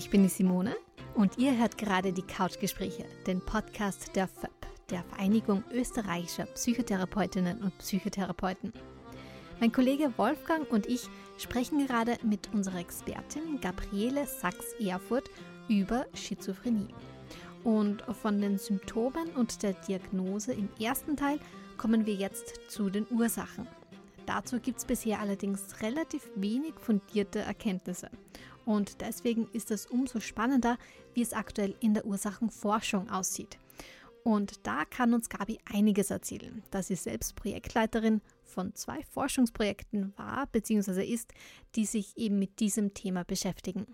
ich bin die Simone und ihr hört gerade die Couchgespräche, den Podcast der FÖP, der Vereinigung österreichischer Psychotherapeutinnen und Psychotherapeuten. Mein Kollege Wolfgang und ich sprechen gerade mit unserer Expertin Gabriele Sachs-Erfurt über Schizophrenie. Und von den Symptomen und der Diagnose im ersten Teil kommen wir jetzt zu den Ursachen. Dazu gibt es bisher allerdings relativ wenig fundierte Erkenntnisse. Und deswegen ist es umso spannender, wie es aktuell in der Ursachenforschung aussieht. Und da kann uns Gabi einiges erzählen, da sie selbst Projektleiterin von zwei Forschungsprojekten war bzw. ist, die sich eben mit diesem Thema beschäftigen.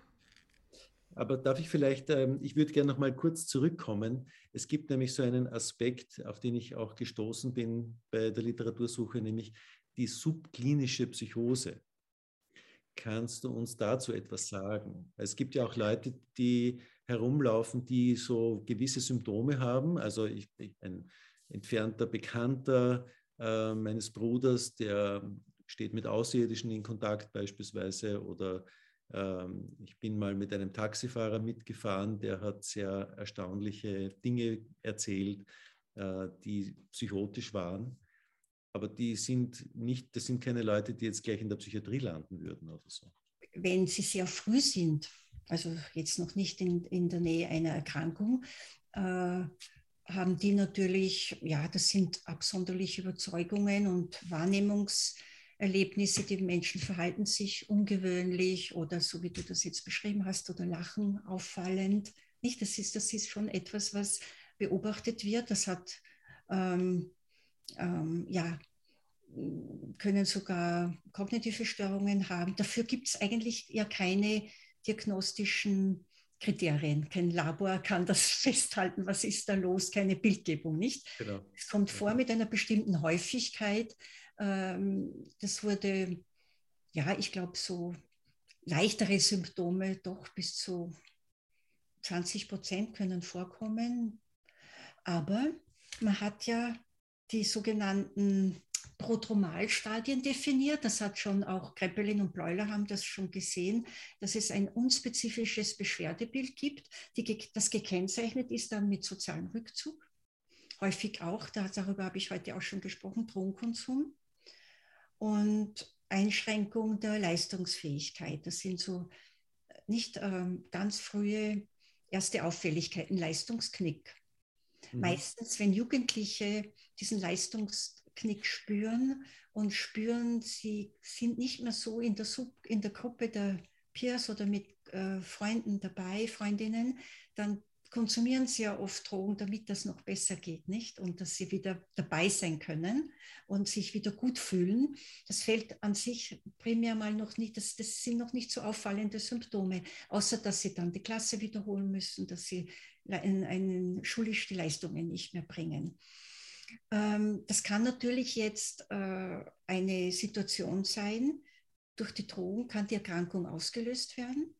Aber darf ich vielleicht, ähm, ich würde gerne noch mal kurz zurückkommen. Es gibt nämlich so einen Aspekt, auf den ich auch gestoßen bin bei der Literatursuche, nämlich die subklinische Psychose. Kannst du uns dazu etwas sagen? Es gibt ja auch Leute, die herumlaufen, die so gewisse Symptome haben. Also ich, ein entfernter Bekannter äh, meines Bruders, der steht mit Außerirdischen in Kontakt beispielsweise oder ähm, ich bin mal mit einem Taxifahrer mitgefahren, der hat sehr erstaunliche Dinge erzählt, äh, die psychotisch waren aber die sind nicht, das sind keine Leute, die jetzt gleich in der Psychiatrie landen würden oder so. Wenn sie sehr früh sind, also jetzt noch nicht in, in der Nähe einer Erkrankung, äh, haben die natürlich, ja, das sind absonderliche Überzeugungen und Wahrnehmungserlebnisse. Die Menschen verhalten sich ungewöhnlich oder so wie du das jetzt beschrieben hast oder lachen auffallend. Nicht, das ist, das ist schon etwas, was beobachtet wird. Das hat ähm, ähm, ja, können sogar kognitive Störungen haben. Dafür gibt es eigentlich ja keine diagnostischen Kriterien. Kein Labor kann das festhalten, was ist da los, keine Bildgebung, nicht? Genau. Es kommt vor mit einer bestimmten Häufigkeit. Ähm, das wurde, ja, ich glaube, so leichtere Symptome doch bis zu 20 Prozent können vorkommen. Aber man hat ja die sogenannten Prodromalstadien definiert. Das hat schon auch Kreppelin und Bleuler haben das schon gesehen, dass es ein unspezifisches Beschwerdebild gibt, die, das gekennzeichnet ist dann mit sozialem Rückzug. Häufig auch, darüber habe ich heute auch schon gesprochen, Drogenkonsum und Einschränkung der Leistungsfähigkeit. Das sind so nicht ähm, ganz frühe erste Auffälligkeiten, Leistungsknick. Mhm. Meistens, wenn Jugendliche diesen Leistungsknick spüren und spüren, sie sind nicht mehr so in der, Sub, in der Gruppe der Peers oder mit äh, Freunden dabei, Freundinnen, dann konsumieren sie ja oft Drogen, damit das noch besser geht, nicht? Und dass sie wieder dabei sein können und sich wieder gut fühlen. Das fällt an sich primär mal noch nicht, das, das sind noch nicht so auffallende Symptome, außer dass sie dann die Klasse wiederholen müssen, dass sie in, in schulisch die Leistungen nicht mehr bringen. Ähm, das kann natürlich jetzt äh, eine Situation sein, durch die Drogen kann die Erkrankung ausgelöst werden.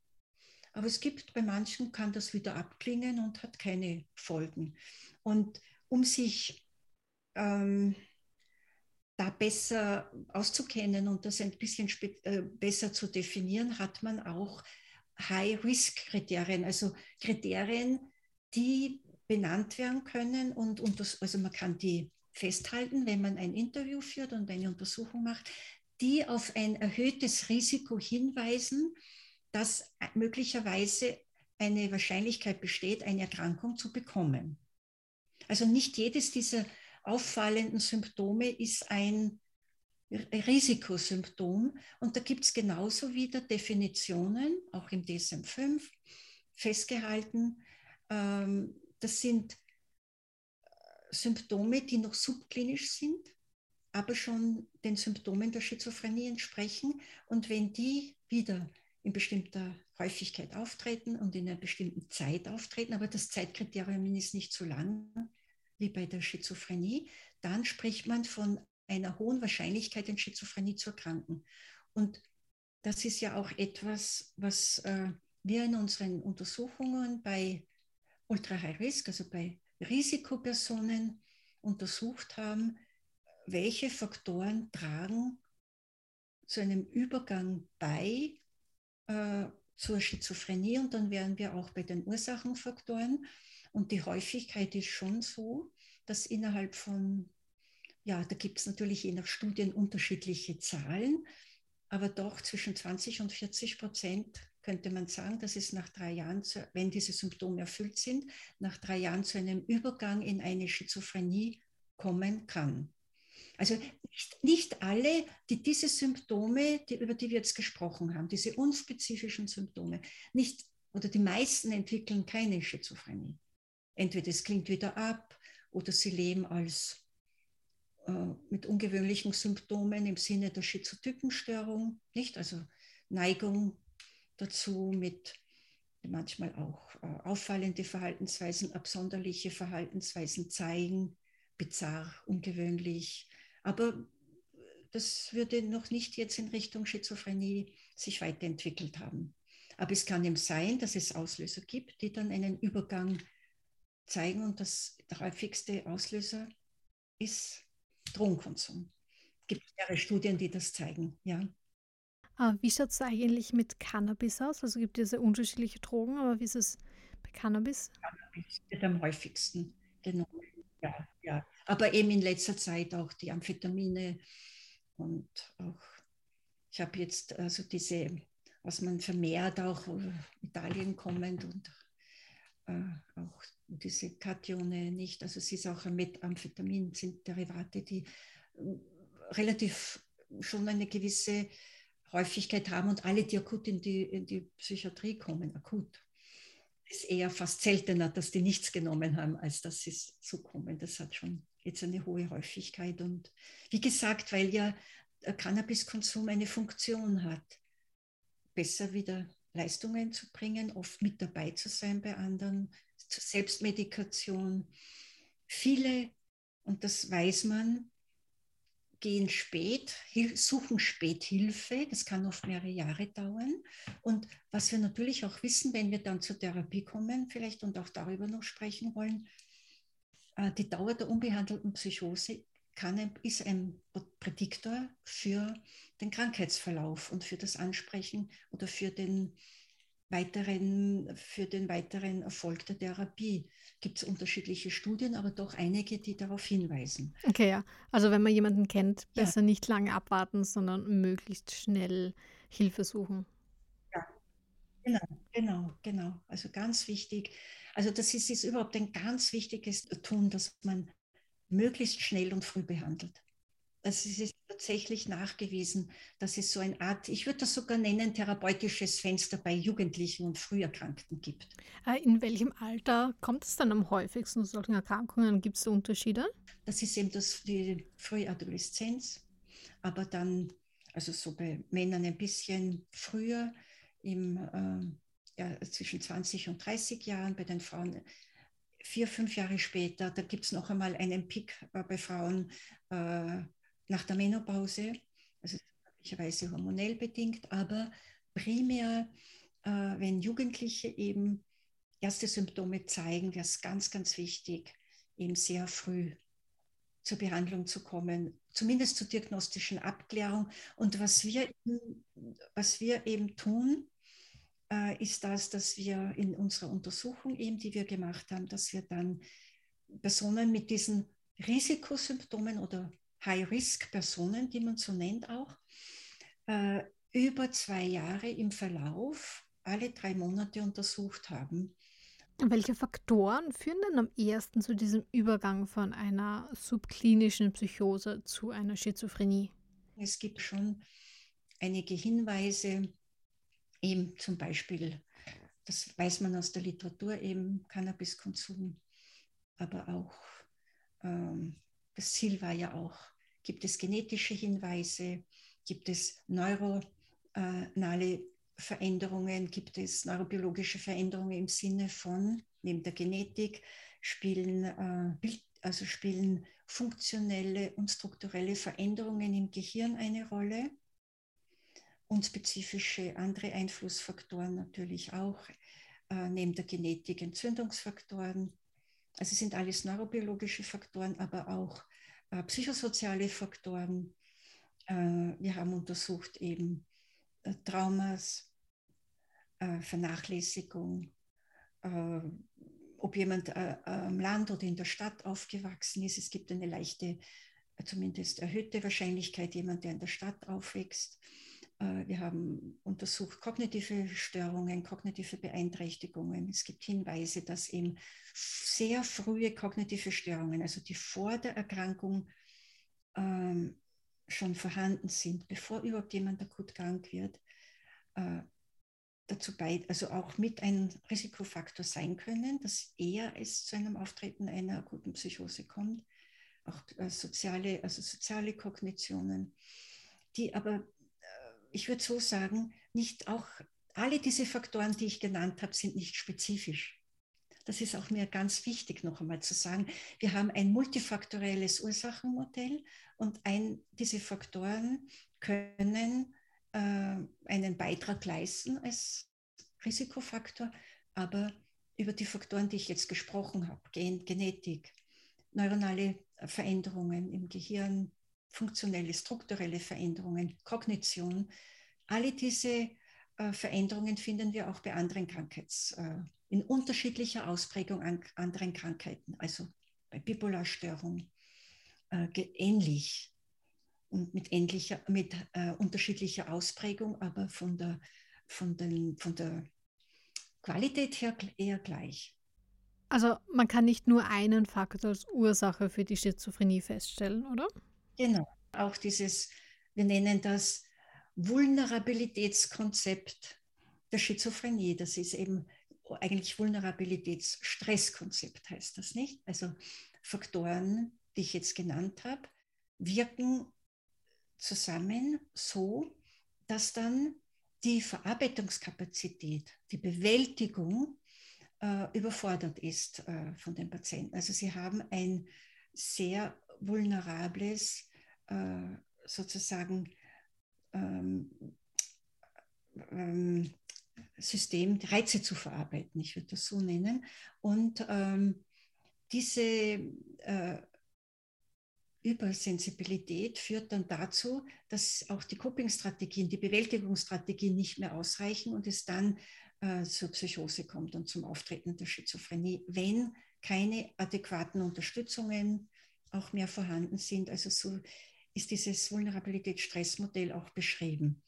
Aber es gibt bei manchen, kann das wieder abklingen und hat keine Folgen. Und um sich ähm, da besser auszukennen und das ein bisschen äh, besser zu definieren, hat man auch High-Risk-Kriterien, also Kriterien, die benannt werden können und, und das, also man kann die festhalten, wenn man ein Interview führt und eine Untersuchung macht, die auf ein erhöhtes Risiko hinweisen, dass möglicherweise eine Wahrscheinlichkeit besteht, eine Erkrankung zu bekommen. Also nicht jedes dieser auffallenden Symptome ist ein Risikosymptom. Und da gibt es genauso wieder Definitionen, auch im DSM-5 festgehalten. Ähm, das sind Symptome, die noch subklinisch sind, aber schon den Symptomen der Schizophrenie entsprechen. Und wenn die wieder in bestimmter Häufigkeit auftreten und in einer bestimmten Zeit auftreten, aber das Zeitkriterium ist nicht so lang wie bei der Schizophrenie, dann spricht man von einer hohen Wahrscheinlichkeit, in Schizophrenie zu erkranken. Und das ist ja auch etwas, was äh, wir in unseren Untersuchungen bei Ultra High Risk, also bei Risikopersonen untersucht haben, welche Faktoren tragen zu einem Übergang bei äh, zur Schizophrenie und dann wären wir auch bei den Ursachenfaktoren. Und die Häufigkeit ist schon so, dass innerhalb von, ja, da gibt es natürlich je nach Studien unterschiedliche Zahlen, aber doch zwischen 20 und 40 Prozent könnte man sagen, dass es nach drei Jahren, zu, wenn diese Symptome erfüllt sind, nach drei Jahren zu einem Übergang in eine Schizophrenie kommen kann. Also nicht, nicht alle, die diese Symptome, die, über die wir jetzt gesprochen haben, diese unspezifischen Symptome, nicht oder die meisten entwickeln keine Schizophrenie. Entweder es klingt wieder ab oder sie leben als äh, mit ungewöhnlichen Symptomen im Sinne der Schizotypenstörung, nicht? Also Neigung dazu mit manchmal auch äh, auffallende Verhaltensweisen, absonderliche Verhaltensweisen zeigen, bizarr, ungewöhnlich. Aber das würde noch nicht jetzt in Richtung Schizophrenie sich weiterentwickelt haben. Aber es kann eben sein, dass es Auslöser gibt, die dann einen Übergang zeigen und das der häufigste Auslöser ist Drogenkonsum. Es gibt mehrere Studien, die das zeigen, ja. Ah, wie schaut es eigentlich mit Cannabis aus? Also gibt es ja unterschiedliche Drogen, aber wie ist es bei Cannabis? Cannabis wird am häufigsten genommen. Ja, ja. Aber eben in letzter Zeit auch die Amphetamine und auch, ich habe jetzt also diese, was man vermehrt auch Italien kommend und äh, auch diese Katione nicht. Also es ist auch mit Amphetamin, sind Derivate, die äh, relativ schon eine gewisse Häufigkeit haben und alle, die akut in die, in die Psychiatrie kommen, akut. Es ist eher fast seltener, dass die nichts genommen haben, als dass sie zukommen. Das hat schon jetzt eine hohe Häufigkeit. Und wie gesagt, weil ja Cannabiskonsum eine Funktion hat, besser wieder Leistungen zu bringen, oft mit dabei zu sein bei anderen, zur Selbstmedikation. Viele, und das weiß man, gehen spät, suchen spät Hilfe. Das kann oft mehrere Jahre dauern. Und was wir natürlich auch wissen, wenn wir dann zur Therapie kommen, vielleicht und auch darüber noch sprechen wollen, äh, die Dauer der unbehandelten Psychose kann, ist ein Prädiktor für den Krankheitsverlauf und für das Ansprechen oder für den weiteren, für den weiteren Erfolg der Therapie. Gibt es unterschiedliche Studien, aber doch einige, die darauf hinweisen. Okay, ja. Also wenn man jemanden kennt, besser ja. nicht lange abwarten, sondern möglichst schnell Hilfe suchen. Ja, genau, genau, genau. Also ganz wichtig. Also das ist, ist überhaupt ein ganz wichtiges Tun, dass man möglichst schnell und früh behandelt. Es ist tatsächlich nachgewiesen, dass es so eine Art, ich würde das sogar nennen, therapeutisches Fenster bei Jugendlichen und Früherkrankten gibt. Äh, in welchem Alter kommt es dann am häufigsten zu solchen Erkrankungen? Gibt es Unterschiede? Das ist eben das, die Frühadoleszenz, aber dann, also so bei Männern ein bisschen früher, im, äh, ja, zwischen 20 und 30 Jahren, bei den Frauen vier, fünf Jahre später, da gibt es noch einmal einen Pick äh, bei Frauen äh, nach der Menopause, also möglicherweise hormonell bedingt, aber primär, äh, wenn Jugendliche eben erste Symptome zeigen, wäre es ganz, ganz wichtig, eben sehr früh zur Behandlung zu kommen, zumindest zur diagnostischen Abklärung. Und was wir, was wir eben tun, äh, ist das, dass wir in unserer Untersuchung eben, die wir gemacht haben, dass wir dann Personen mit diesen Risikosymptomen oder High-Risk-Personen, die man so nennt auch, äh, über zwei Jahre im Verlauf alle drei Monate untersucht haben. Welche Faktoren führen denn am ehesten zu diesem Übergang von einer subklinischen Psychose zu einer Schizophrenie? Es gibt schon einige Hinweise, eben zum Beispiel, das weiß man aus der Literatur, eben Cannabiskonsum, aber auch ähm, das Ziel war ja auch, gibt es genetische Hinweise, gibt es neuronale Veränderungen, gibt es neurobiologische Veränderungen im Sinne von, neben der Genetik, spielen, äh, also spielen funktionelle und strukturelle Veränderungen im Gehirn eine Rolle? Und spezifische andere Einflussfaktoren natürlich auch, äh, neben der Genetik Entzündungsfaktoren. Also sind alles neurobiologische Faktoren, aber auch psychosoziale Faktoren. Äh, wir haben untersucht eben äh, Traumas, äh, Vernachlässigung, äh, ob jemand äh, am Land oder in der Stadt aufgewachsen ist. Es gibt eine leichte, zumindest erhöhte Wahrscheinlichkeit, jemand, der in der Stadt aufwächst. Äh, wir haben untersucht kognitive Störungen, kognitive Beeinträchtigungen. Es gibt Hinweise, dass eben sehr frühe kognitive Störungen, also die vor der Erkrankung ähm, schon vorhanden sind, bevor überhaupt jemand akut krank wird, äh, dazu bei, also auch mit ein Risikofaktor sein können, dass eher es zu einem Auftreten einer akuten Psychose kommt. Auch äh, soziale, also soziale Kognitionen, die aber, ich würde so sagen, nicht auch alle diese Faktoren, die ich genannt habe, sind nicht spezifisch. Das ist auch mir ganz wichtig, noch einmal zu sagen. Wir haben ein multifaktorielles Ursachenmodell und ein, diese Faktoren können äh, einen Beitrag leisten als Risikofaktor, aber über die Faktoren, die ich jetzt gesprochen habe, Gen Genetik, neuronale Veränderungen im Gehirn, funktionelle, strukturelle Veränderungen, Kognition, alle diese äh, Veränderungen finden wir auch bei anderen Krankheits, äh, in unterschiedlicher Ausprägung an anderen Krankheiten, also bei Bipolarstörung äh, ähnlich und mit, ähnlicher, mit äh, unterschiedlicher Ausprägung, aber von der, von, den, von der Qualität her eher gleich. Also man kann nicht nur einen Faktor als Ursache für die Schizophrenie feststellen, oder? Genau. Auch dieses, wir nennen das Vulnerabilitätskonzept der Schizophrenie. Das ist eben eigentlich Vulnerabilitätsstresskonzept, heißt das nicht? Also Faktoren, die ich jetzt genannt habe, wirken zusammen so, dass dann die Verarbeitungskapazität, die Bewältigung äh, überfordert ist äh, von den Patienten. Also sie haben ein sehr vulnerables, äh, sozusagen ähm, ähm, System, Reize zu verarbeiten, ich würde das so nennen. Und ähm, diese äh, Übersensibilität führt dann dazu, dass auch die Coping-Strategien, die Bewältigungsstrategien nicht mehr ausreichen und es dann äh, zur Psychose kommt und zum Auftreten der Schizophrenie, wenn keine adäquaten Unterstützungen auch mehr vorhanden sind. Also so ist dieses Vulnerabilitätsstressmodell auch beschrieben.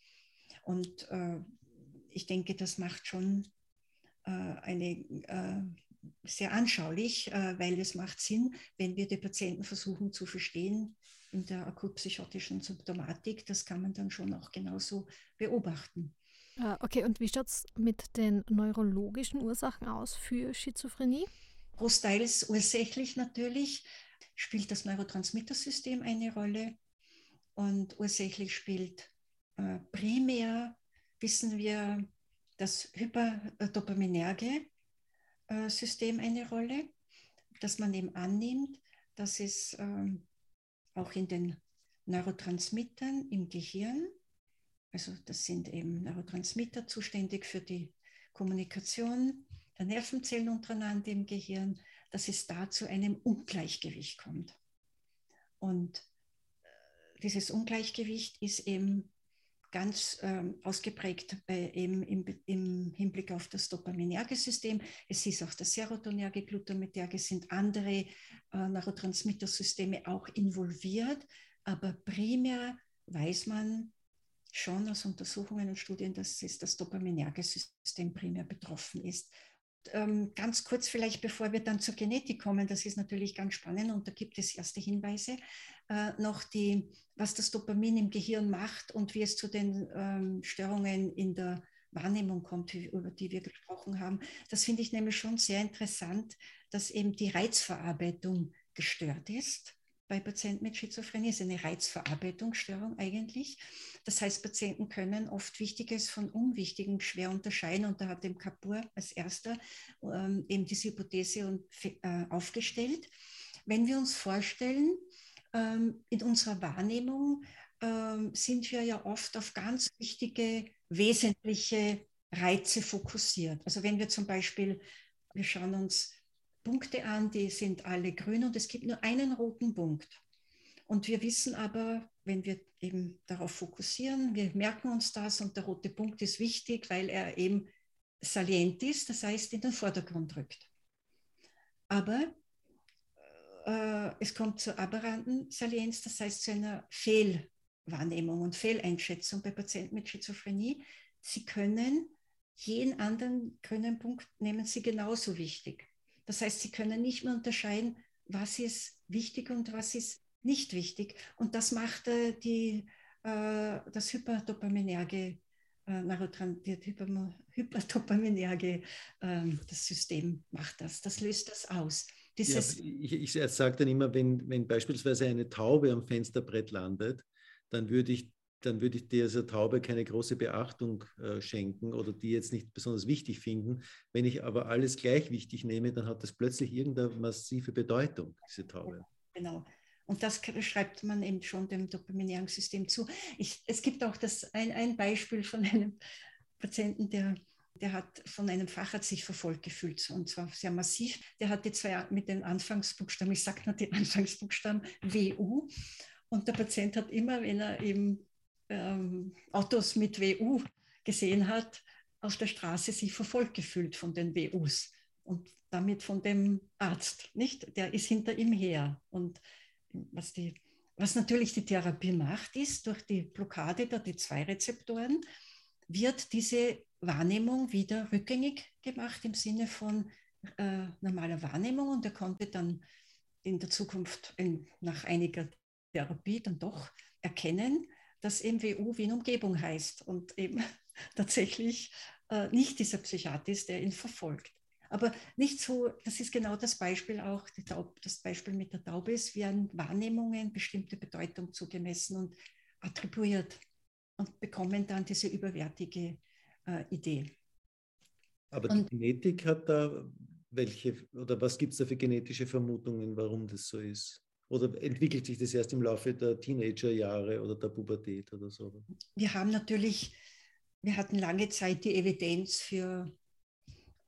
Und äh, ich denke, das macht schon äh, eine äh, sehr anschaulich, äh, weil es macht Sinn, wenn wir die Patienten versuchen zu verstehen in der akutpsychotischen Symptomatik. Das kann man dann schon auch genauso beobachten. Ah, okay, und wie schaut es mit den neurologischen Ursachen aus für Schizophrenie? Großteils ursächlich natürlich spielt das Neurotransmittersystem eine Rolle. Und ursächlich spielt äh, primär, wissen wir, das Hyperdopaminerge äh, System eine Rolle, dass man eben annimmt, dass es ähm, auch in den Neurotransmittern im Gehirn, also das sind eben Neurotransmitter zuständig für die Kommunikation der Nervenzellen untereinander im Gehirn, dass es da zu einem Ungleichgewicht kommt. Und äh, dieses Ungleichgewicht ist eben ganz ähm, ausgeprägt bei, eben im, im, Hinblick auf das Dopaminerge-System. Es ist auch das Serotonerge, Glutaminerge, sind andere äh, Neurotransmittersysteme auch involviert, aber primär weiß man schon aus Untersuchungen und Studien, dass es das Dopaminerge-System primär betroffen ist ähm, ganz kurz vielleicht, bevor wir dann zur Genetik kommen, das ist natürlich ganz spannend und da gibt es erste Hinweise, äh, noch die, was das Dopamin im Gehirn macht und wie es zu den ähm, Störungen in der Wahrnehmung kommt, über die wir gesprochen haben. Das finde ich nämlich schon sehr interessant, dass eben die Reizverarbeitung gestört ist bei Patienten mit Schizophrenie ist eine Reizverarbeitungsstörung eigentlich. Das heißt, Patienten können oft Wichtiges von Unwichtigem schwer unterscheiden und da hat dem Kapur als erster ähm, eben diese Hypothese und, äh, aufgestellt. Wenn wir uns vorstellen, ähm, in unserer Wahrnehmung ähm, sind wir ja oft auf ganz wichtige, wesentliche Reize fokussiert. Also wenn wir zum Beispiel, wir schauen uns Punkte an, die sind alle grün und es gibt nur einen roten Punkt. Und wir wissen aber, wenn wir eben darauf fokussieren, wir merken uns das und der rote Punkt ist wichtig, weil er eben salient ist, das heißt in den Vordergrund rückt. Aber äh, es kommt zur aberranten Salienz, das heißt zu einer Fehlwahrnehmung und Fehleinschätzung bei Patienten mit Schizophrenie. Sie können jeden anderen Grünen nehmen Sie genauso wichtig. Das heißt, Sie können nicht mehr unterscheiden, was ist wichtig und was ist nicht wichtig. Und das macht äh, die, äh, das hyperdopaminerge äh, Neurotran Hyperdopaminerge, äh, das System macht das, das löst das aus. Ja, ich, ich sage dann immer, wenn, wenn beispielsweise eine Taube am Fensterbrett landet, dann würde ich dann würde ich dieser Taube keine große Beachtung äh, schenken oder die jetzt nicht besonders wichtig finden. Wenn ich aber alles gleich wichtig nehme, dann hat das plötzlich irgendeine massive Bedeutung, diese Taube. Genau. Und das schreibt man eben schon dem dopaminären System zu. Ich, es gibt auch das, ein, ein Beispiel von einem Patienten, der, der hat von einem Facharzt sich verfolgt gefühlt und zwar sehr massiv. Der hatte zwei mit den Anfangsbuchstaben, ich sage nur die Anfangsbuchstaben WU. Und der Patient hat immer, wenn er eben ähm, Autos mit WU gesehen hat, auf der Straße sich verfolgt gefühlt von den WUs und damit von dem Arzt, nicht? Der ist hinter ihm her und was, die, was natürlich die Therapie macht, ist, durch die Blockade der D2-Rezeptoren wird diese Wahrnehmung wieder rückgängig gemacht im Sinne von äh, normaler Wahrnehmung und er konnte dann in der Zukunft in, nach einiger Therapie dann doch erkennen, dass MWU Wien Umgebung heißt und eben tatsächlich äh, nicht dieser Psychiater ist, der ihn verfolgt. Aber nicht so, das ist genau das Beispiel auch, Taub, das Beispiel mit der Taube ist, werden Wahrnehmungen bestimmte Bedeutung zugemessen und attribuiert und bekommen dann diese überwertige äh, Idee. Aber und, die Genetik hat da welche, oder was gibt es da für genetische Vermutungen, warum das so ist? Oder entwickelt sich das erst im Laufe der Teenagerjahre oder der Pubertät oder so? Wir haben natürlich, wir hatten lange Zeit die Evidenz für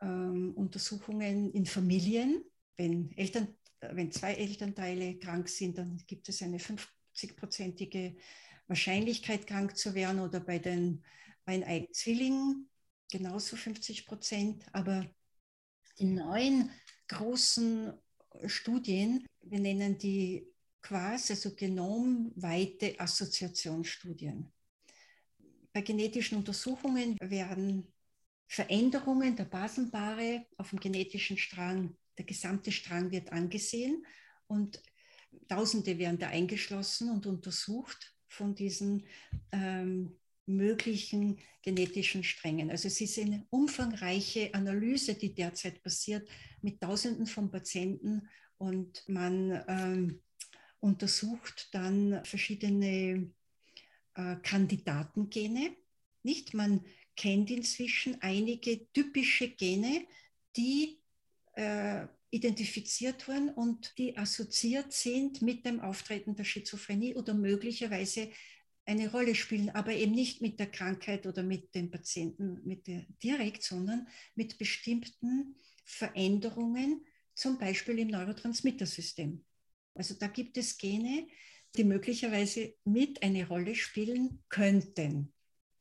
ähm, Untersuchungen in Familien. Wenn, Eltern, wenn zwei Elternteile krank sind, dann gibt es eine 50-prozentige Wahrscheinlichkeit, krank zu werden oder bei den, bei den Zwillingen genauso 50 Prozent. Aber die neuen großen Studien, wir nennen die QAS, also genomweite Assoziationsstudien. Bei genetischen Untersuchungen werden Veränderungen der Basenpaare auf dem genetischen Strang, der gesamte Strang wird angesehen und Tausende werden da eingeschlossen und untersucht von diesen ähm, möglichen genetischen Strängen. Also es ist eine umfangreiche Analyse, die derzeit passiert mit Tausenden von Patienten und man ähm, untersucht dann verschiedene äh, Kandidatengene. Nicht? Man kennt inzwischen einige typische Gene, die äh, identifiziert wurden und die assoziiert sind mit dem Auftreten der Schizophrenie oder möglicherweise eine Rolle spielen, aber eben nicht mit der Krankheit oder mit dem Patienten mit der, direkt, sondern mit bestimmten Veränderungen, zum Beispiel im Neurotransmittersystem. Also da gibt es Gene, die möglicherweise mit eine Rolle spielen könnten.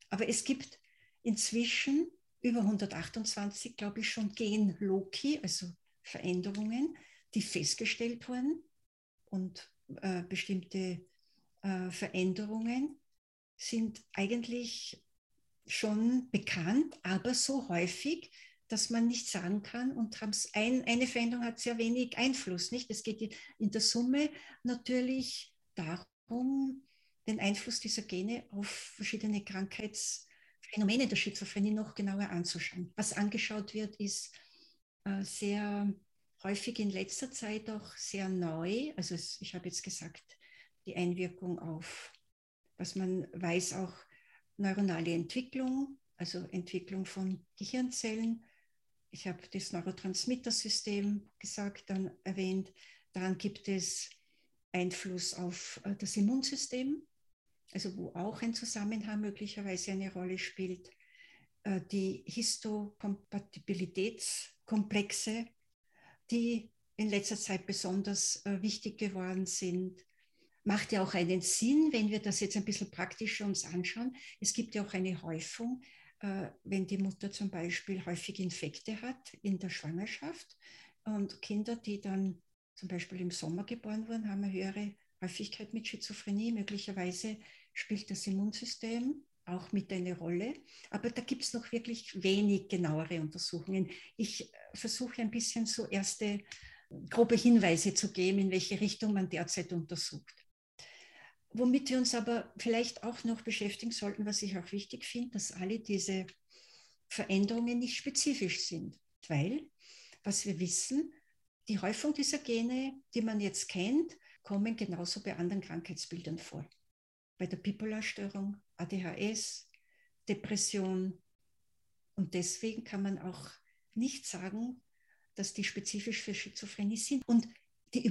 Aber es gibt inzwischen über 128, glaube ich, schon Gen-Loki, also Veränderungen, die festgestellt wurden und äh, bestimmte äh, Veränderungen sind eigentlich schon bekannt, aber so häufig, dass man nicht sagen kann und ein, eine Veränderung hat sehr wenig Einfluss. Nicht? Es geht in der Summe natürlich darum, den Einfluss dieser Gene auf verschiedene Krankheits- Phänomene der Schizophrenie noch genauer anzuschauen. Was angeschaut wird, ist äh, sehr häufig in letzter Zeit auch sehr neu. Also ich habe jetzt gesagt, die Einwirkung auf, was man weiß, auch neuronale Entwicklung, also Entwicklung von Gehirnzellen. Ich habe das Neurotransmittersystem gesagt, dann erwähnt. Dann gibt es Einfluss auf äh, das Immunsystem, also wo auch ein Zusammenhang möglicherweise eine Rolle spielt, äh, die Histokompatibilitätskomplexe, die in letzter Zeit besonders äh, wichtig geworden sind. Macht ja auch einen Sinn, wenn wir das jetzt ein bisschen praktisch uns anschauen. Es gibt ja auch eine Häufung äh, wenn die Mutter zum Beispiel häufig Infekte hat in der Schwangerschaft und Kinder, die dann zum Beispiel im Sommer geboren wurden, haben eine höhere Häufigkeit mit Schizophrenie. Möglicherweise spielt das Immunsystem auch mit eine Rolle. Aber da gibt es noch wirklich wenig genauere Untersuchungen. Ich versuche ein bisschen so erste grobe Hinweise zu geben, in welche Richtung man derzeit untersucht. Womit wir uns aber vielleicht auch noch beschäftigen sollten, was ich auch wichtig finde, dass alle diese Veränderungen nicht spezifisch sind, weil, was wir wissen, die Häufung dieser Gene, die man jetzt kennt, kommen genauso bei anderen Krankheitsbildern vor. Bei der Bipolarstörung, ADHS, Depression. Und deswegen kann man auch nicht sagen, dass die spezifisch für Schizophrenie sind. Und die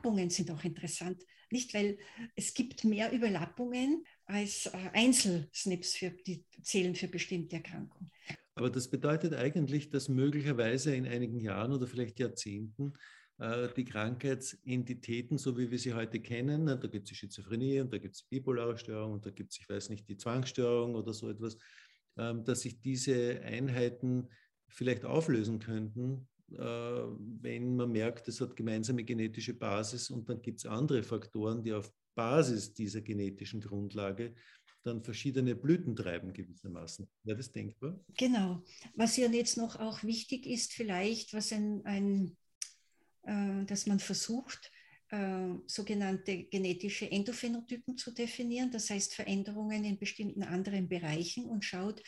Überlappungen sind auch interessant. Nicht, weil es gibt mehr Überlappungen als äh, Einzelsnips für die zählen für bestimmte Erkrankungen. Aber das bedeutet eigentlich, dass möglicherweise in einigen Jahren oder vielleicht Jahrzehnten äh, die Krankheitsentitäten, so wie wir sie heute kennen, da gibt es die Schizophrenie und da gibt es die bipolare Störung und da gibt es, ich weiß nicht, die Zwangsstörung oder so etwas, ähm, dass sich diese Einheiten vielleicht auflösen könnten, wenn man merkt, es hat gemeinsame genetische Basis und dann gibt es andere Faktoren, die auf Basis dieser genetischen Grundlage dann verschiedene Blüten treiben gewissermaßen. Wäre das denkbar? Genau. Was ja jetzt noch auch wichtig ist, vielleicht, was ein, ein äh, dass man versucht, äh, sogenannte genetische Endophänotypen zu definieren, das heißt Veränderungen in bestimmten anderen Bereichen und schaut,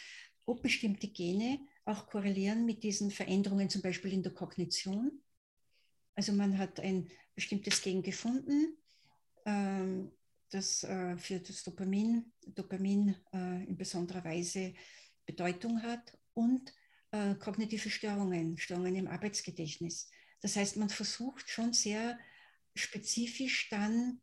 ob bestimmte Gene auch korrelieren mit diesen Veränderungen, zum Beispiel in der Kognition. Also man hat ein bestimmtes Gen gefunden, ähm, das äh, für das Dopamin, Dopamin äh, in besonderer Weise Bedeutung hat und äh, kognitive Störungen, Störungen im Arbeitsgedächtnis. Das heißt, man versucht schon sehr spezifisch dann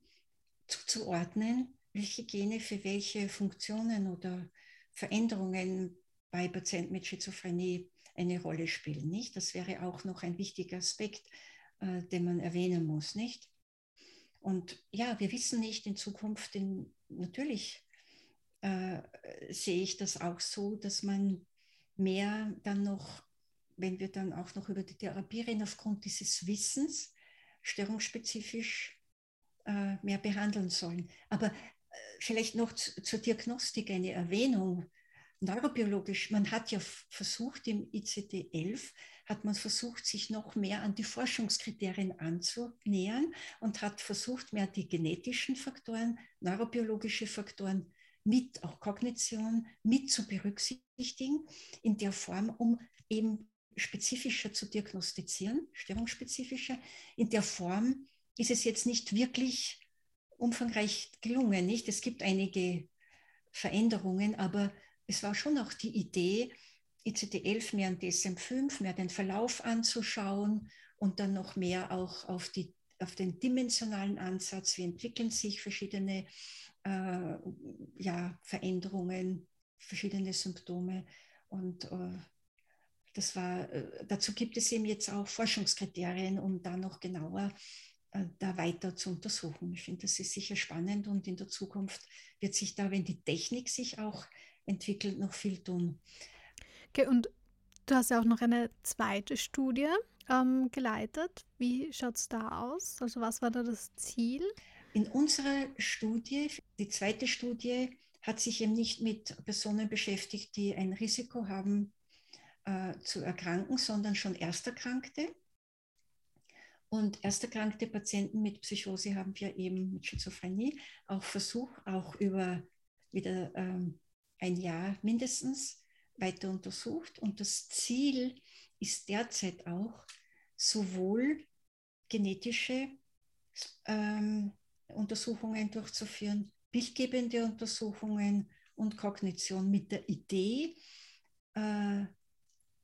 zuzuordnen, welche Gene für welche Funktionen oder Veränderungen bei Patienten mit Schizophrenie eine Rolle spielen. Nicht? Das wäre auch noch ein wichtiger Aspekt, äh, den man erwähnen muss. Nicht? Und ja, wir wissen nicht in Zukunft, in, natürlich äh, sehe ich das auch so, dass man mehr dann noch, wenn wir dann auch noch über die Therapie reden, aufgrund dieses Wissens störungsspezifisch äh, mehr behandeln sollen. Aber äh, vielleicht noch zu, zur Diagnostik eine Erwähnung neurobiologisch, man hat ja versucht, im ICD-11 hat man versucht, sich noch mehr an die Forschungskriterien anzunähern und hat versucht, mehr die genetischen Faktoren, neurobiologische Faktoren mit, auch Kognition, mit zu berücksichtigen, in der Form, um eben spezifischer zu diagnostizieren, störungsspezifischer. In der Form ist es jetzt nicht wirklich umfangreich gelungen. Nicht? Es gibt einige Veränderungen, aber es war schon auch die Idee, ICD-11 mehr an DSM-5, mehr den Verlauf anzuschauen und dann noch mehr auch auf, die, auf den dimensionalen Ansatz, wie entwickeln sich verschiedene äh, ja, Veränderungen, verschiedene Symptome. Und äh, das war, äh, dazu gibt es eben jetzt auch Forschungskriterien, um da noch genauer äh, da weiter zu untersuchen. Ich finde, das ist sicher spannend und in der Zukunft wird sich da, wenn die Technik sich auch entwickelt, noch viel tun. Okay, und du hast ja auch noch eine zweite Studie ähm, geleitet. Wie schaut es da aus? Also was war da das Ziel? In unserer Studie, die zweite Studie, hat sich eben nicht mit Personen beschäftigt, die ein Risiko haben äh, zu erkranken, sondern schon Ersterkrankte. Und ersterkrankte Patienten mit Psychose haben wir eben mit Schizophrenie auch versucht, auch über wieder ähm, ein Jahr mindestens weiter untersucht. Und das Ziel ist derzeit auch, sowohl genetische ähm, Untersuchungen durchzuführen, bildgebende Untersuchungen und Kognition mit der Idee, äh,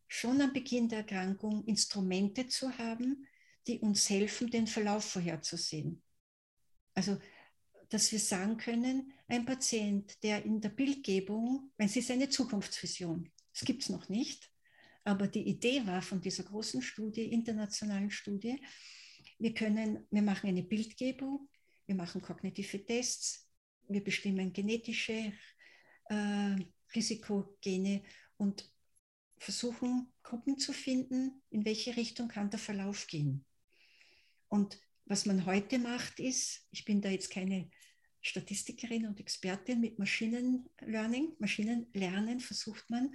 schon am Beginn der Erkrankung Instrumente zu haben, die uns helfen, den Verlauf vorherzusehen. Also dass wir sagen können, ein Patient, der in der Bildgebung, wenn es ist eine Zukunftsvision, das gibt es noch nicht, aber die Idee war von dieser großen Studie, internationalen Studie, wir können, wir machen eine Bildgebung, wir machen kognitive Tests, wir bestimmen genetische äh, Risikogene und versuchen, Gruppen zu finden, in welche Richtung kann der Verlauf gehen. Und was man heute macht, ist, ich bin da jetzt keine Statistikerin und Expertin mit Maschinenlearning, Maschinenlernen versucht man,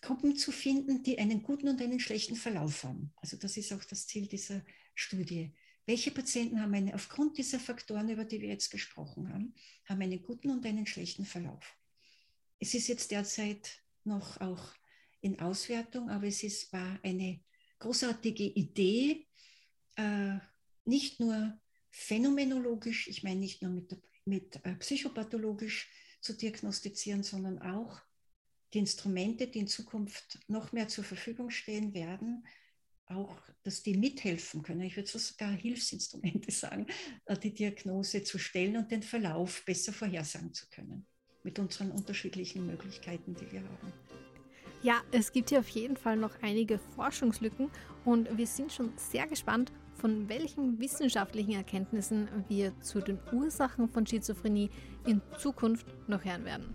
Gruppen zu finden, die einen guten und einen schlechten Verlauf haben. Also das ist auch das Ziel dieser Studie. Welche Patienten haben eine, aufgrund dieser Faktoren, über die wir jetzt gesprochen haben, haben einen guten und einen schlechten Verlauf? Es ist jetzt derzeit noch auch in Auswertung, aber es ist, war eine großartige Idee, äh, nicht nur phänomenologisch, ich meine nicht nur mit, mit äh, psychopathologisch zu diagnostizieren, sondern auch die Instrumente, die in Zukunft noch mehr zur Verfügung stehen werden, auch, dass die mithelfen können. Ich würde sogar Hilfsinstrumente sagen, äh, die Diagnose zu stellen und den Verlauf besser vorhersagen zu können mit unseren unterschiedlichen Möglichkeiten, die wir haben. Ja, es gibt hier auf jeden Fall noch einige Forschungslücken und wir sind schon sehr gespannt, von welchen wissenschaftlichen Erkenntnissen wir zu den Ursachen von Schizophrenie in Zukunft noch hören werden.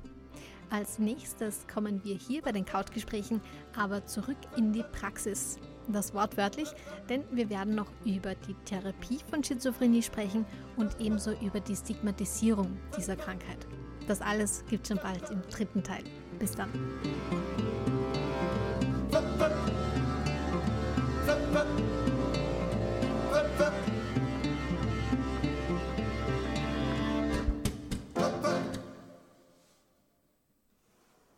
Als nächstes kommen wir hier bei den Couchgesprächen aber zurück in die Praxis. Das wortwörtlich, denn wir werden noch über die Therapie von Schizophrenie sprechen und ebenso über die Stigmatisierung dieser Krankheit. Das alles gibt es schon bald im dritten Teil. Bis dann.